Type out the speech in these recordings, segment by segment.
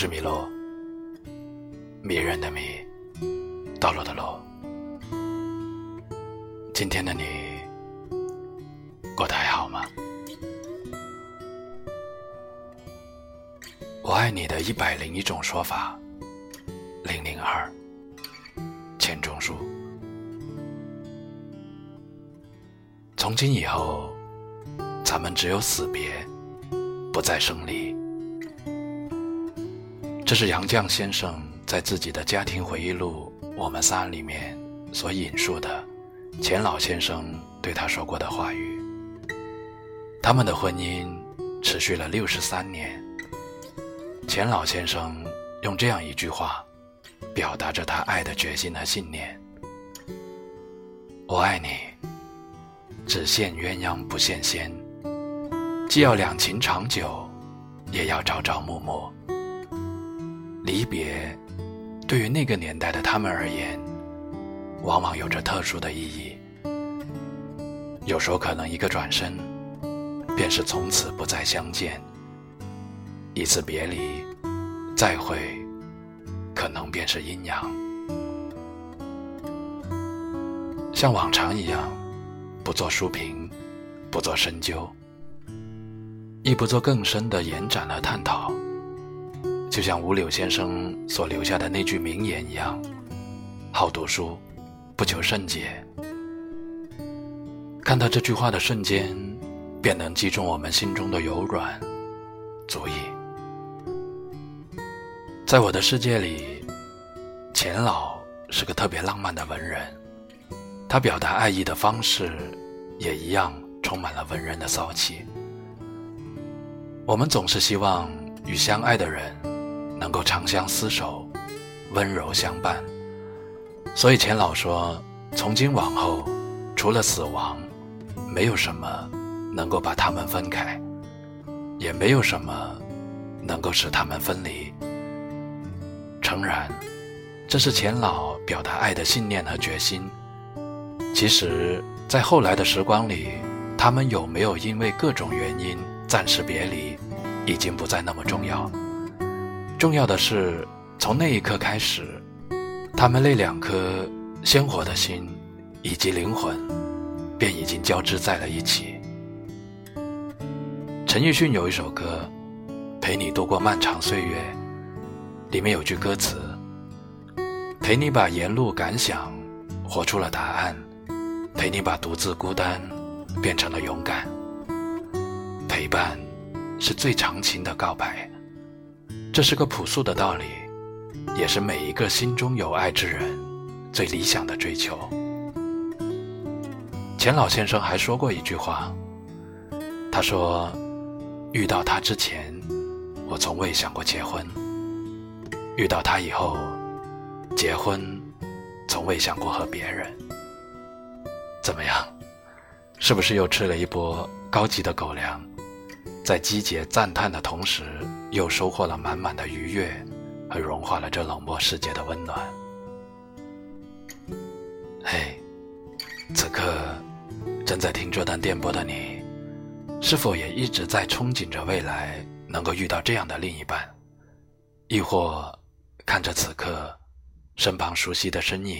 是米洛，迷人的迷，道路的路。今天的你过得还好吗？我爱你的一百零一种说法，零零二，钱钟书。从今以后，咱们只有死别，不再生离。这是杨绛先生在自己的家庭回忆录《我们仨》里面所引述的钱老先生对他说过的话语。他们的婚姻持续了六十三年。钱老先生用这样一句话，表达着他爱的决心和信念：“我爱你，只羡鸳鸯不羡仙，既要两情长久，也要朝朝暮暮。”离别，对于那个年代的他们而言，往往有着特殊的意义。有时候可能一个转身，便是从此不再相见；一次别离，再会，可能便是阴阳。像往常一样，不做书评，不做深究，亦不做更深的延展和探讨。就像吴柳先生所留下的那句名言一样：“好读书，不求甚解。”看到这句话的瞬间，便能击中我们心中的柔软，足矣。在我的世界里，钱老是个特别浪漫的文人，他表达爱意的方式也一样充满了文人的骚气。我们总是希望与相爱的人。能够长相厮守，温柔相伴。所以钱老说，从今往后，除了死亡，没有什么能够把他们分开，也没有什么能够使他们分离。诚然，这是钱老表达爱的信念和决心。其实，在后来的时光里，他们有没有因为各种原因暂时别离，已经不再那么重要。重要的是，从那一刻开始，他们那两颗鲜活的心以及灵魂，便已经交织在了一起。陈奕迅有一首歌《陪你度过漫长岁月》，里面有句歌词：“陪你把沿路感想活出了答案，陪你把独自孤单变成了勇敢。陪伴是最长情的告白。”这是个朴素的道理，也是每一个心中有爱之人最理想的追求。钱老先生还说过一句话，他说：“遇到他之前，我从未想过结婚；遇到他以后，结婚，从未想过和别人。”怎么样？是不是又吃了一波高级的狗粮？在击节赞叹的同时，又收获了满满的愉悦，和融化了这冷漠世界的温暖。嘿，此刻正在听这段电波的你，是否也一直在憧憬着未来能够遇到这样的另一半？亦或看着此刻身旁熟悉的身影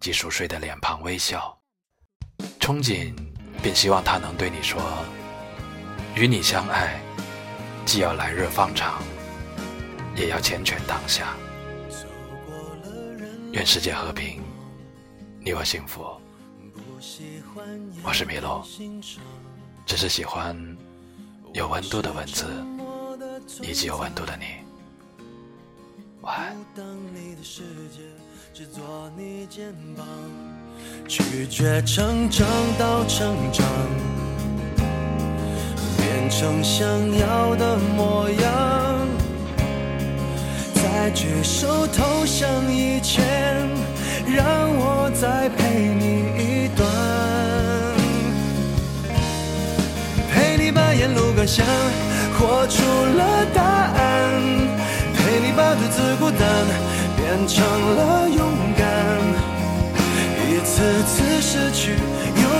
及熟睡的脸庞微笑，憧憬并希望他能对你说。与你相爱，既要来日方长，也要缱绻当下。愿世界和平，你我幸福。我是米洛，只是喜欢有温度的文字，以及有温度的你。晚安。拒绝成长到成长。变成想要的模样，在举手投降以前，让我再陪你一段，陪你把沿路感想活出了答案，陪你把独自孤单变成了勇敢，一次次失去。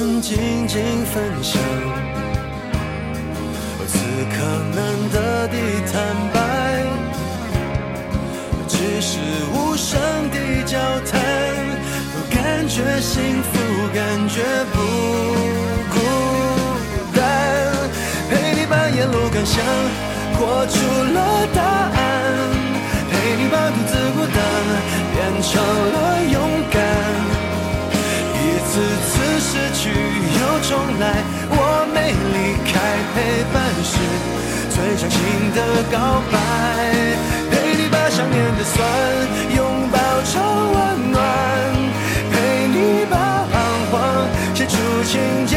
们静静分享，此刻难得的坦白，只是无声的交谈，都感觉幸福，感觉不孤单，陪你把沿路感想活出了答案，失去又重来，我没离开，陪伴是最长情的告白。陪你把想念的酸拥抱成温暖，陪你把彷徨写出情节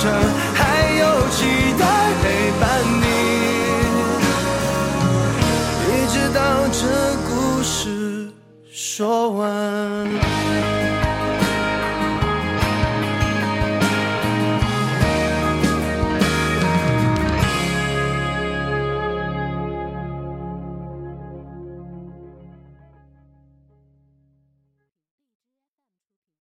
再